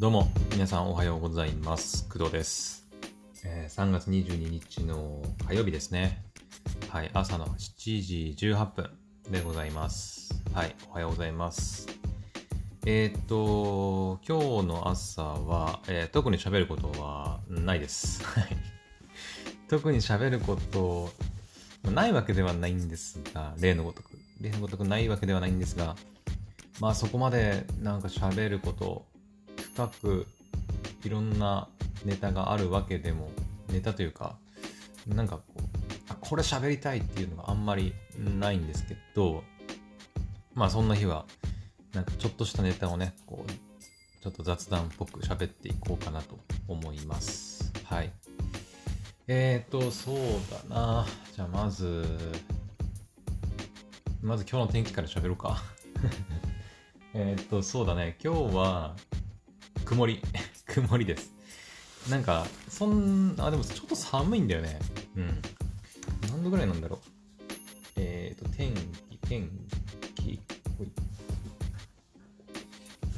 どうも、皆さんおはようございます。工藤です。えー3月22日の火曜日ですね。はい、朝の7時18分でございます。はい、おはようございます。えーっと、今日の朝は、えー特に喋ることはないです。特に喋ること、ないわけではないんですが、例のごとく。例のごとくないわけではないんですが、まあそこまでなんか喋ること、深くいろんなネタがあるわけでも、ネタというか、なんかこう、あこれ喋りたいっていうのがあんまりないんですけど、まあそんな日は、なんかちょっとしたネタをね、こう、ちょっと雑談っぽく喋っていこうかなと思います。はい。えーと、そうだな。じゃあまず、まず今日の天気から喋ろうか。えっと、そうだね。今日は、曇り。曇りです。なんか、そん、あ、でもちょっと寒いんだよね。うん。何度ぐらいなんだろう。えっ、と、天気、天気、ほい。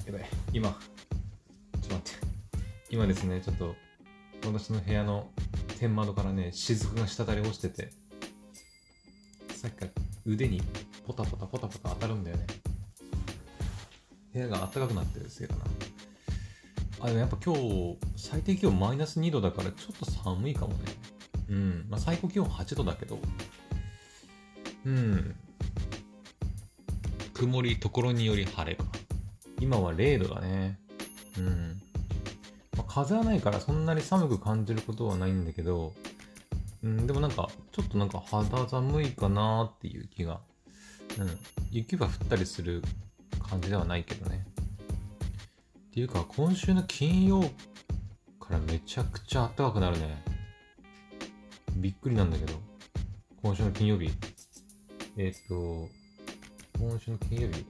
やばい。今、ちょっと待って。今ですね、ちょっと、私の部屋の天窓からね、雫が滴り落ちてて、さっきから腕にポタポタポタポタ当たるんだよね。部屋が暖かくなってるせいかな。あ、でもやっぱ今日、最低気温マイナス2度だからちょっと寒いかもね。うん。まあ最高気温8度だけど。うん。曇り、ところにより晴れか。今は0度だね。うん。まあ、風はないからそんなに寒く感じることはないんだけど、うん、でもなんか、ちょっとなんか肌寒いかなっていう気が。うん。雪が降ったりする感じではないけどね。っていうか、今週の金曜からめちゃくちゃ暖かくなるね。びっくりなんだけど。今週の金曜日。えっ、と、今週の金曜日。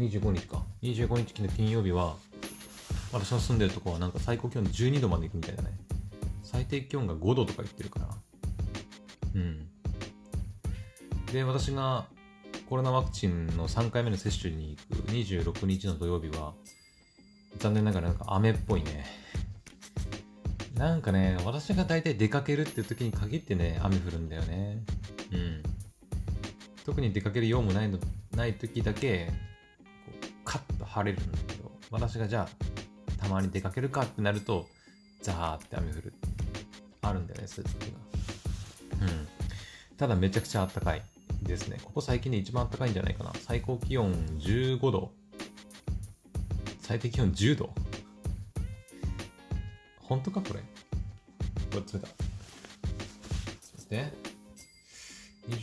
25日か。25日の金曜日は、私の住んでるとこはなんか最高気温12度まで行くみたいだね。最低気温が5度とか言ってるから。うん。で、私がコロナワクチンの3回目の接種に行く26日の土曜日は、残念ながらなんか雨っぽいね。なんかね、私が大体出かけるっていう時に限ってね、雨降るんだよね。うん。特に出かける用もないの、ない時だけ、こうカッと晴れるんだけど、私がじゃあ、たまに出かけるかってなると、ザーって雨降る。あるんだよね、そういう時が。うん。ただめちゃくちゃ暖かいですね。ここ最近で一番暖かいんじゃないかな。最高気温15度。最低気温10度。本当かこれ？これつれた。ちょっと待って。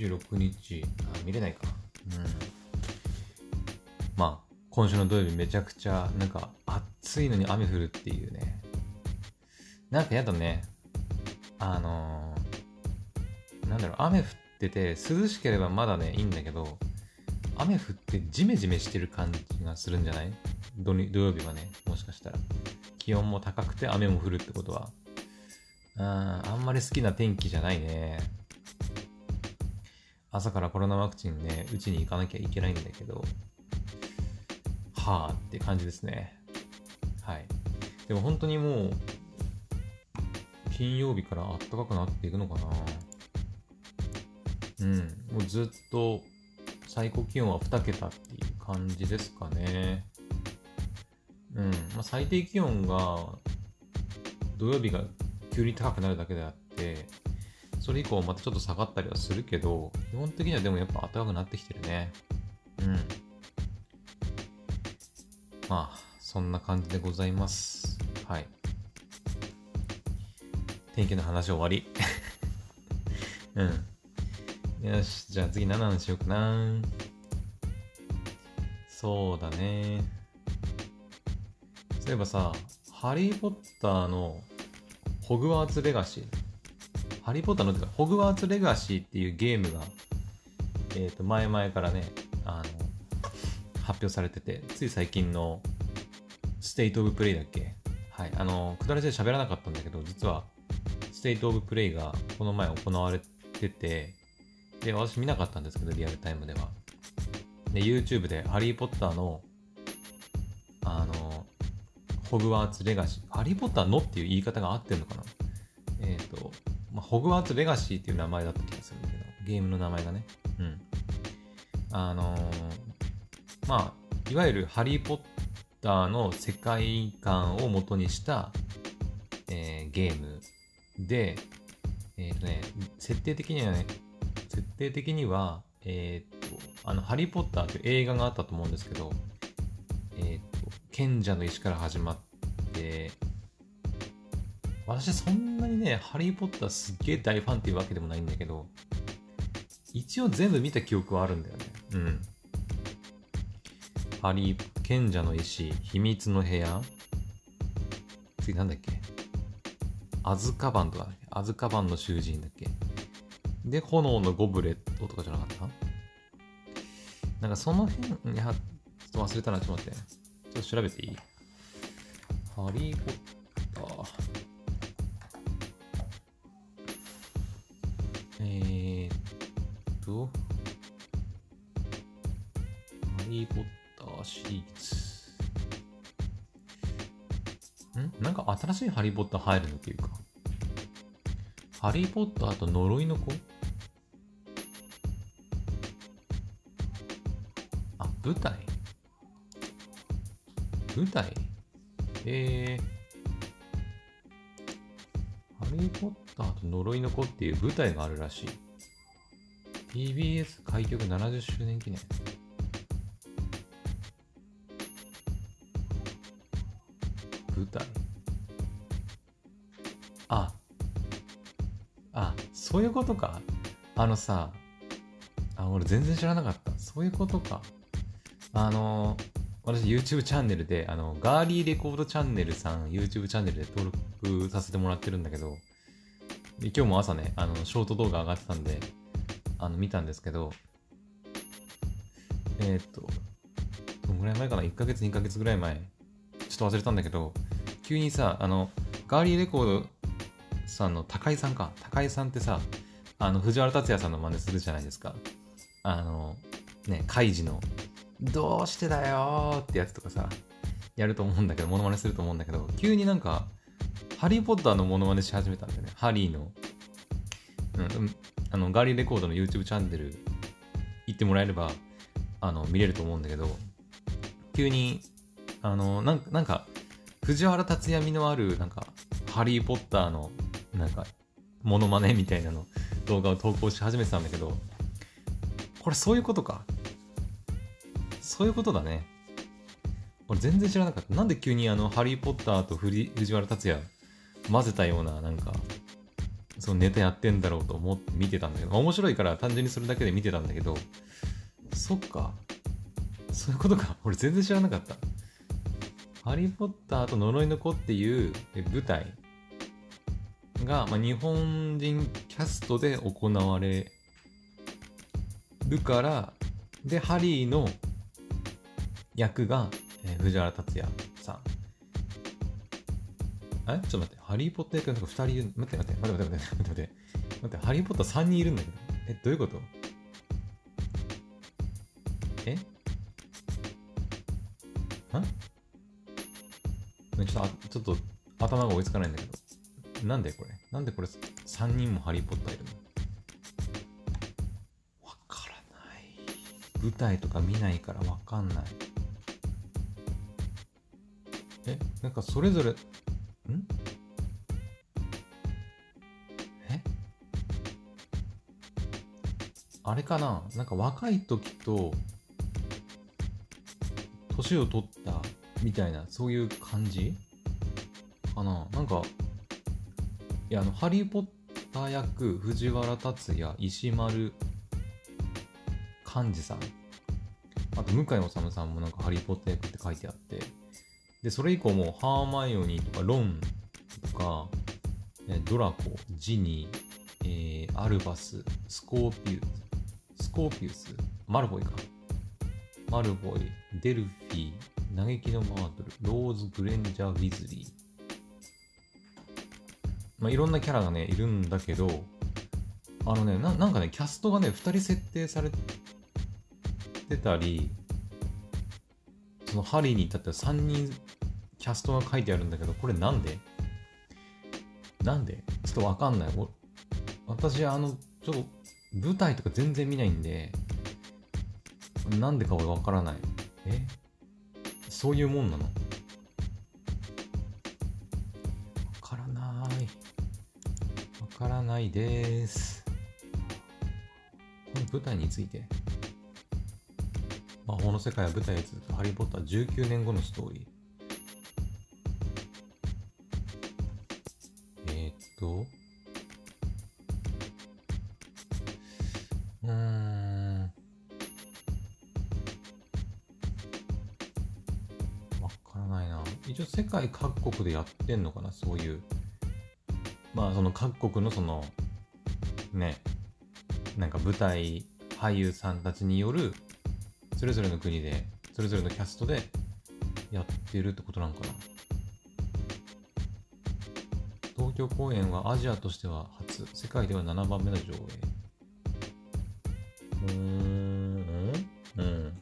26日。あ、見れないか。うん。まあ、今週の土曜日めちゃくちゃ、なんか、暑いのに雨降るっていうね。なんかやだね。あのー、なんだろう、雨降ってて、涼しければまだね、いいんだけど、雨降ってジメジメしてる感じがするんじゃない？土土曜日はね、もしかしたら。気温も高くて雨も降るってことは。あーあんまり好きな天気じゃないね。朝からコロナワクチンね、うちに行かなきゃいけないんだけど、はあって感じですね。はい。でも本当にもう、金曜日から暖かくなっていくのかなうん。もうずっと最高気温は2桁っていう感じですかね。うん。まあ、最低気温が土曜日が急に高くなるだけであって、それ以降またちょっと下がったりはするけど、基本的にはでもやっぱ暖かくなってきてるね。うん。まあ、そんな感じでございます。はい。天気の話終わり。うん。よし、じゃあ次何の話しようかな。そうだね。そういえばさ、ハリー・ポッターのホグワーツ・レガシー。ハリー・ポッターのホグワーツ・レガシーっていうゲームが、えっ、と、前々からね、あの、発表されてて、つい最近の State of Play だっけ？はい。あの、くだらじで喋らなかったんだけど、実は、 State of Play がこの前行われてて、で、私見なかったんですけど、リアルタイムでは。で、YouTube でハリー・ポッター、の、ホグワーツレガシー。ハリーポッターのっていう言い方が合ってんのかな？えっ、ー、と、まあ、ホグワーツレガシーっていう名前だった気がするんだけど、ゲームの名前がね。うん。あのー、まあ、いわゆるハリーポッターの世界観を元にした、えー、ゲームで、えっ、ー、とね、設定的にはね、設定的には、えっ、と、あの、ハリー・ポッターという映画があったと思うんですけど、えっ、と、賢者の石から始まって、私そんなにね、ハリー・ポッターすっげえ大ファンっていうわけでもないんだけど、一応全部見た記憶はあるんだよね。うん。ハリー、賢者の石、秘密の部屋。次なんだっけ？アズカバンとか、アズカバンの囚人だっけ？で、炎のゴブレットとかじゃなかった？なんかその辺、いや、ちょっと忘れたな、ちょっと待って。ちょっと調べていい？ハリー・ポッター。えー、っと、ハリー・ポッターシリーズ。ん？なんか新しいハリー・ポッター入るのっていうか。ハリー・ポッターと呪いの子？あ、舞台舞台？えー、ハリー・ポッターと呪いの子っていう舞台があるらしい。TBS 開局70周年記念。舞台あ、あ、そういうことか。あのさ、あ、俺全然知らなかった。そういうことか。あのー、私 YouTube チャンネルで、あの、ガーリーレコードチャンネルさん、YouTube チャンネルで登録させてもらってるんだけど、今日も朝ね、あの、ショート動画上がってたんで、あの、見たんですけど、えー、っと、どんぐらい前かな ?1 ヶ月、2ヶ月ぐらい前。ちょっと忘れたんだけど、急にさ、あの、ガーリーレコードさんの高井さんか。高井さんってさ、あの、藤原竜也さんの真似するじゃないですか。あの、ね、カイジの、どうしてだよってやつとかさ、やると思うんだけど、モノマネすると思うんだけど、急になんか、ハリー・ポッターのモノマネし始めたんだよね。ハリーの。うん、あの、ガーリーレコードの YouTube チャンネル行ってもらえれば、あの、見れると思うんだけど、急に、あの、なんか、なんか藤原竜也味のある、なんか、ハリー・ポッターのなんか、モノマネみたいなの動画を投稿し始めてたんだけど、これそういうことか。そういうことだね。俺全然知らなかった。なんで急にあの、ハリー・ポッターと藤原竜也混ぜたような、なんか、そのネタやってんだろうと思って見てたんだけど、面白いから単純にそれだけで見てたんだけど、そっか。そういうことか。俺全然知らなかった。ハリー・ポッターと呪いの子っていう舞台が、まあ、日本人キャストで行われるから、で、ハリーの役が、えー、藤原竜也さん。えちょっと待って、ハリー・ポッター役が2人いる。待って待って、待って待って待って待って待って。待って、ハリー・ポッター3人いるんだけど。え、どういうこと？え？んちょっと、ちょっと頭が追いつかないんだけど。なんでこれ？なんでこれ？3人もハリー・ポッターいるの？わからない。舞台とか見ないからわかんない。えなんかそれぞれ、ん？え？あれかな？なんか若い時と、年を取ったみたいな、そういう感じ？かな？なんか、いや、あの、ハリー・ポッター役、藤原竜也、石丸幹二さん、あと、向井治さんもなんかハリー・ポッター役って書いてあって、で、それ以降も、ハーマイオニーとか、ロンとか、ドラコ、ジニー、えー、アルバス、スコーピュス、スコーピュス、マルボイか。マルボイ、デルフィー、嘆きのマートル、ローズ・グレンジャー・ウィズリー、まあ、いろんなキャラがね、いるんだけど、あのね、ななんかね、キャストがね、2人設定されてたり、そのハリーに至っては3人キャストが書いてあるんだけど、これなんで？なんで？ちょっとわかんない。私、あの、ちょっと舞台とか全然見ないんで、なんでかわからない。え？そういうもんなの？わからない。わからないです。この舞台について？魔法の世界は舞台へ続くハリー・ポッター19年後のストーリー。と。う？ん。わからないな。一応世界各国でやってんのかな、そういう。まあその各国のその、ね、なんか舞台俳優さんたちによる、それぞれの国で、それぞれのキャストでやってるってことなんかな？東京公演はアジアとしては初、世界では7番目の上映。うーん、うん。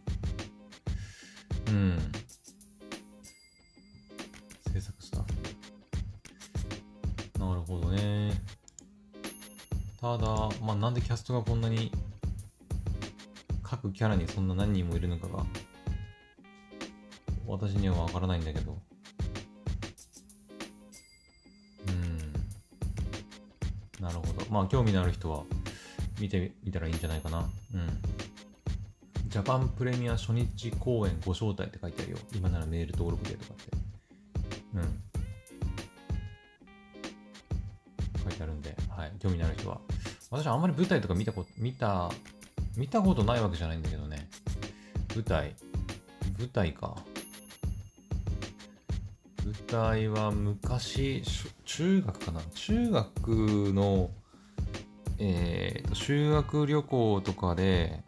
うん。制作スタッフ。なるほどね。ただ、まあ、なんでキャストがこんなに各キャラにそんな何人もいるのかが私にはわからないんだけど。まあ、興味のある人は見てみたらいいんじゃないかな。うん。ジャパンプレミア初日公演ご招待って書いてあるよ。今ならメール登録でとかって。うん。書いてあるんで、はい。興味のある人は。私あんまり舞台とか見たこと、見た、見たことないわけじゃないんだけどね。舞台。舞台か。舞台は昔、中学かな中学の、えーと、修学旅行とかで、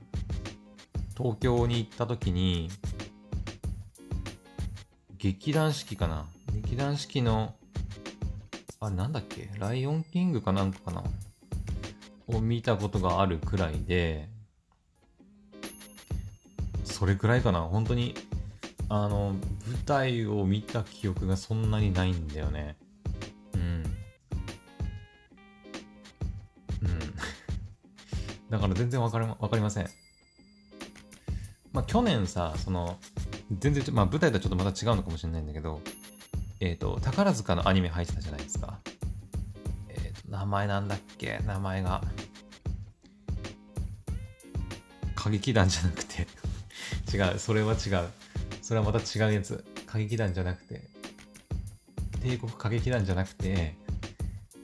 東京に行った時に、劇団四季かな？劇団四季の、あれなんだっけ？ライオンキングかなんかかな？を見たことがあるくらいで、それくらいかな？本当に、あの、舞台を見た記憶がそんなにないんだよね。だから全然わかり、わかりません。まあ、去年さ、その、全然、まあ、舞台とはちょっとまた違うのかもしれないんだけど、えっ、と、宝塚のアニメ入ってたじゃないですか。えっ、と、名前なんだっけ？名前が。歌劇団じゃなくて 違う、それは違う。それはまた違うやつ。歌劇団じゃなくて、帝国歌劇団じゃなくて、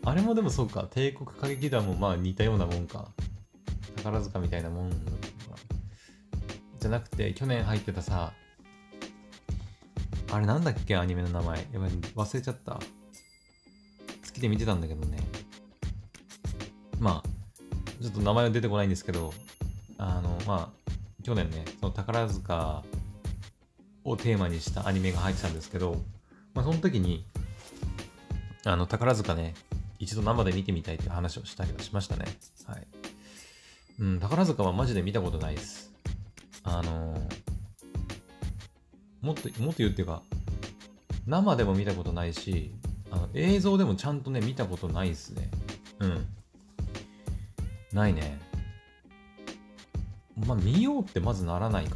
あれもでもそうか、帝国歌劇団もまあ似たようなもんか。宝塚みたいなもんじゃなくて、去年入ってたさ、あれなんだっけアニメの名前。やばい、忘れちゃった。好きで見てたんだけどね。まあ、ちょっと名前は出てこないんですけど、あの、まあ、去年ね、その宝塚をテーマにしたアニメが入ってたんですけど、まあ、その時に、あの、宝塚ね、一度生で見てみたいっていう話をしたりはしましたね。はい。うん、宝塚はマジで見たことないです。あのもっと、もっと言うっていうか、生でも見たことないし、あの映像でもちゃんとね、見たことないですね。うん。ないね。まあ、見ようってまずならないか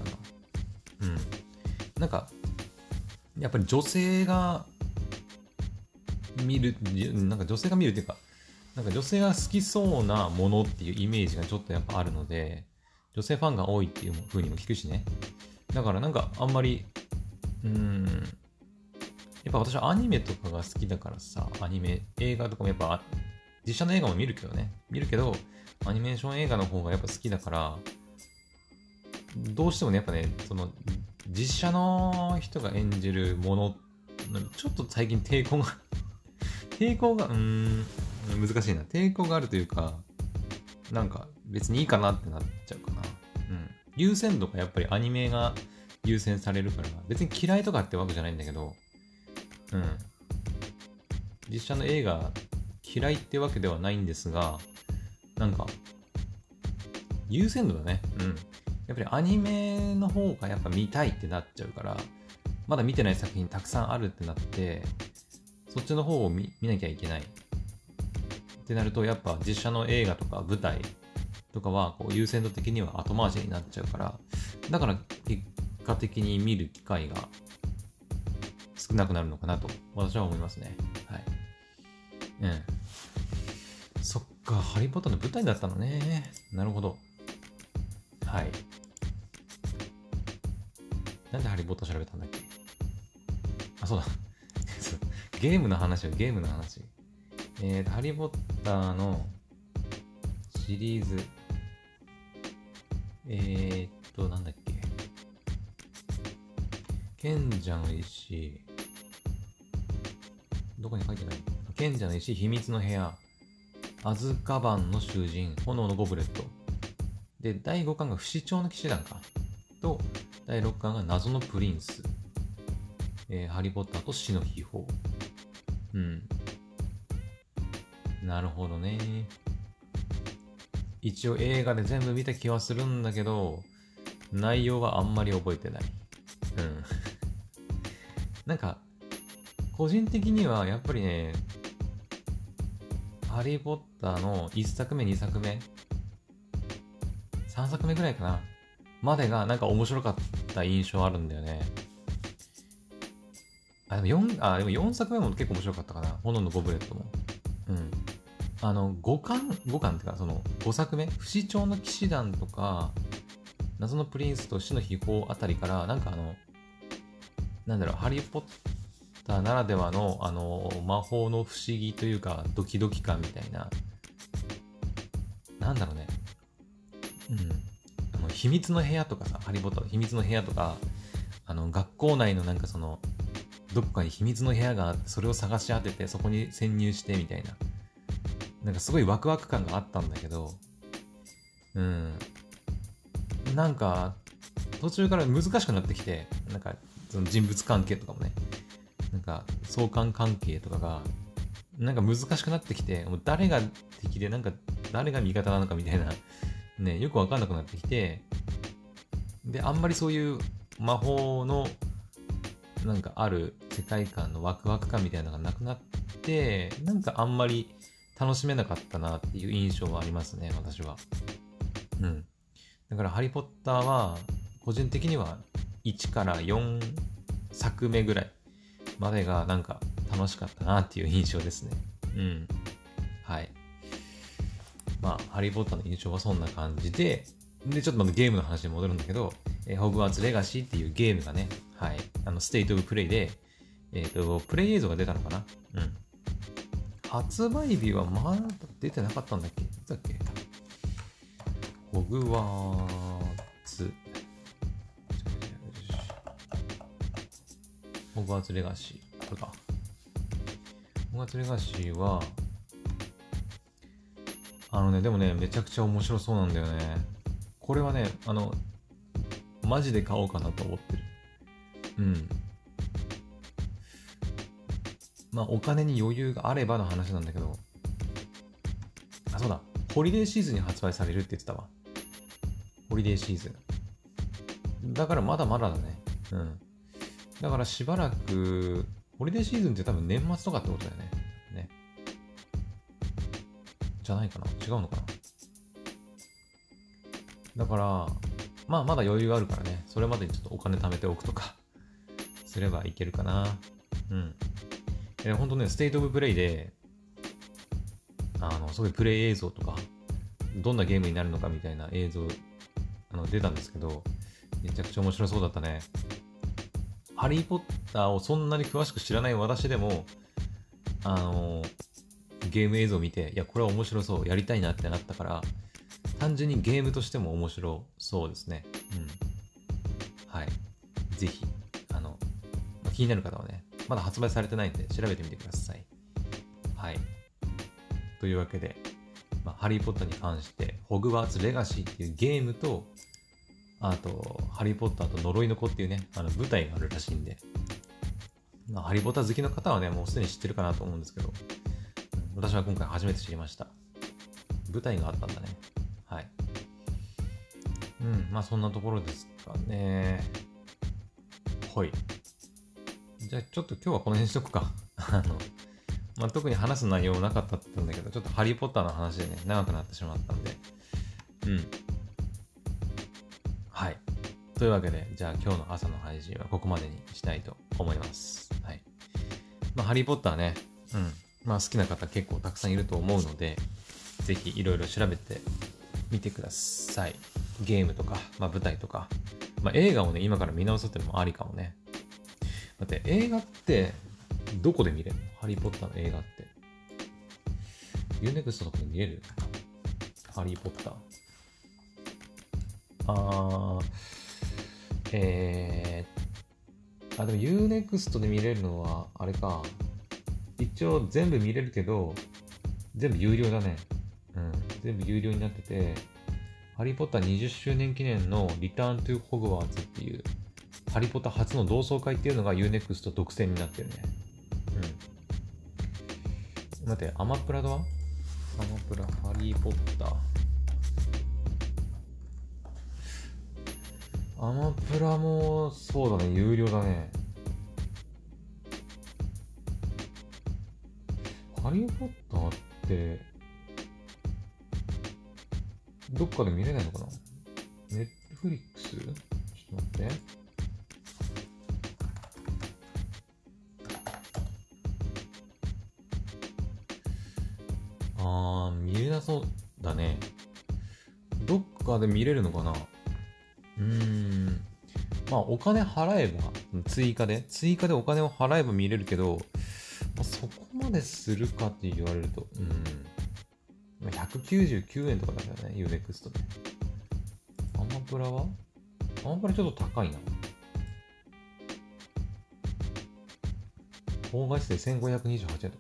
な。うん。なんか、やっぱり女性が見る、なんか女性が見るっていうか、なんか女性が好きそうなものっていうイメージがちょっとやっぱあるので、女性ファンが多いっていう風にも聞くしね。だからなんかあんまり、うーん、やっぱ私はアニメとかが好きだからさ、アニメ、映画とかもやっぱ、実写の映画も見るけどね。見るけど、アニメーション映画の方がやっぱ好きだから、どうしてもね、やっぱね、その、実写の人が演じるもの、ちょっと最近抵抗が 抵抗が、うーん、難しいな。抵抗があるというか、なんか別にいいかなってなっちゃうかな。うん。優先度がやっぱりアニメが優先されるから、別に嫌いとかってわけじゃないんだけど、うん。実写の映画嫌いってわけではないんですが、なんか、優先度だね。うん。やっぱりアニメの方がやっぱ見たいってなっちゃうから、まだ見てない作品たくさんあるってなってそっちの方を見なきゃいけないってなるとやっぱ実写の映画とか舞台とかはこう優先度的には後回しになっちゃうからだから結果的に見る機会が少なくなるのかなと私は思いますね。はい。うん。そっかハリー・ポッターの舞台だったのね。なるほど。はい。なんでハリー・ポッター調べたんだっけ？あそうだ。ゲームの話よゲームの話。えーとハリー・ポッターのシリーズえー、っと、なんだっけ。賢者の石。どこに書いてない？賢者の石、秘密の部屋。アズカバンの囚人、炎のゴブレット。で、第5巻が不死鳥の騎士団か。と、第6巻が謎のプリンス。えー、ハリー・ポッターと死の秘宝。うん。なるほどね。一応映画で全部見た気はするんだけど、内容はあんまり覚えてない。うん。なんか、個人的にはやっぱりね、ハリー・ポッターの1作目、2作目、3作目ぐらいかな、までがなんか面白かった印象あるんだよね。あ、でも4、あ、でも4作目も結構面白かったかな。炎のゴブレットも。うん。あの、5巻、5巻っていうか、その、5作目、不死鳥の騎士団とか、謎のプリンスと死の秘宝あたりから、なんかあの、なんだろう、ハリー・ポッターならではの、あの、魔法の不思議というか、ドキドキ感みたいな、なんだろうね、うん、あの、秘密の部屋とかさ、ハリー・ポッターの秘密の部屋とか、あの、学校内のなんかその、どっかに秘密の部屋があって、それを探し当てて、そこに潜入してみたいな。なんかすごいワクワク感があったんだけど、うん。なんか、途中から難しくなってきて、なんか、その人物関係とかもね、なんか、相関関係とかが、なんか難しくなってきて、もう誰が敵で、なんか、誰が味方なのかみたいな、ね、よくわかんなくなってきて、で、あんまりそういう魔法の、なんかある世界観のワクワク感みたいなのがなくなって、なんかあんまり楽しめなかったなっていう印象はありますね、私は。うん。だから、ハリー・ポッターは、個人的には1から4作目ぐらいまでがなんか楽しかったなっていう印象ですね。うん。はい。まあ、ハリー・ポッターの印象はそんな感じで、で、ちょっとまたゲームの話に戻るんだけど、えー、ホグワーツ・レガシーっていうゲームがね、はい、あの、ステイト・オブ・プレイで、えっ、ー、と、プレイ映像が出たのかなうん。発売日はまだ出てなかったんだっけ？いつだっけ？ホグワーツ。ホグワーツレガシー。これか。ホグワーツレガシーは、あのね、でもね、めちゃくちゃ面白そうなんだよね。これはね、あの、マジで買おうかなと思ってる。うん。まあお金に余裕があればの話なんだけど、あ、そうだ、ホリデーシーズンに発売されるって言ってたわ。ホリデーシーズン。だからまだまだだね。うん。だからしばらく、ホリデーシーズンって多分年末とかってことだよね。ね。じゃないかな違うのかなだから、まあまだ余裕があるからね。それまでにちょっとお金貯めておくとか、すればいけるかな。うん。えー、本当ね、 State of Play で、あの、すごいプレイ映像とか、どんなゲームになるのかみたいな映像、あの、出たんですけど、めちゃくちゃ面白そうだったね。ハリー・ポッターをそんなに詳しく知らない私でも、あの、ゲーム映像を見て、いや、これは面白そう、やりたいなってなったから、単純にゲームとしても面白そうですね。うん。はい。ぜひ、あの、気になる方はね、まだ発売されてないんで調べてみてください。はい。というわけで、まあ、ハリー・ポッターに関して、ホグワーツ・レガシーっていうゲームと、あと、ハリー・ポッターと呪いの子っていうね、あの舞台があるらしいんで、まあ、ハリー・ポッター好きの方はね、もうすでに知ってるかなと思うんですけど、私は今回初めて知りました。舞台があったんだね。はい。うん、まあそんなところですかね。じゃあちょっと今日はこの辺にしとくか。あの、まあ、特に話す内容なかったったんだけど、ちょっとハリーポッターの話でね、長くなってしまったんで。うん。はい。というわけで、じゃあ今日の朝の配信はここまでにしたいと思います。はい。まあ、ハリーポッターね、うん。まあ、好きな方結構たくさんいると思うので、ぜひいろいろ調べてみてください。ゲームとか、まあ、舞台とか、まあ、映画をね、今から見直すっていうのもありかもね。だって映画ってどこで見れるの？ハリー・ポッターの映画って。 U-NEXT とかで見れる？ハリー・ポッター。あー、えー、あ、でも U-NEXT で見れるのは、あれか。一応全部見れるけど、全部有料だね。うん。全部有料になってて、ハリー・ポッター20周年記念のリターン・トゥ・ホグワーツっていう、ハリー・ポッター初の同窓会っていうのが U-NEXT 独占になってるね。うん。待って、アマプラだアマプラ、ハリー・ポッター。アマプラも、そうだね、有料だね。ハリー・ポッターって、どっかで見れないのかな？ネットフリックス？ちょっと待って。あー、見れなそうだね。どっかで見れるのかな？うーん。まあ、お金払えば、追加で、追加でお金を払えば見れるけど、まあ、そこまでするかって言われると、うん。199円とかだよね、UNEXT で。アマプラは？アマプラちょっと高いな。高画質で1528円と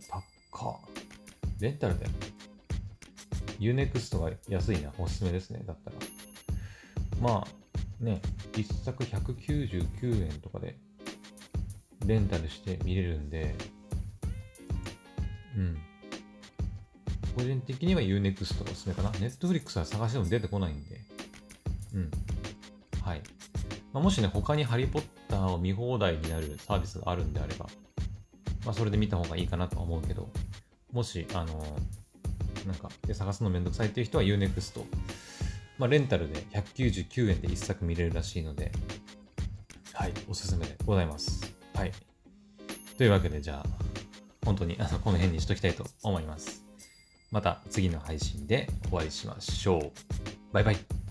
高っ。レンタルだよ。UNEXT が安いな。おすすめですね。だったら。まあ、ね、1作199円とかでレンタルして見れるんで、うん。個人的には Unext がおすすめかな。Netflix は探しても出てこないんで。うん。はい。まあ、もしね、他にハリーポッターを見放題になるサービスがあるんであれば、まあ、それで見た方がいいかなとは思うけど、もし、あの、なんか、で探すのめんどくさいっていう人は Unext。まあ、レンタルで199円で1作見れるらしいので、はい、おすすめでございます。はい。というわけで、じゃあ、本当にあのこの辺にしときたいと思います。また次の配信でお会いしましょう。バイバイ。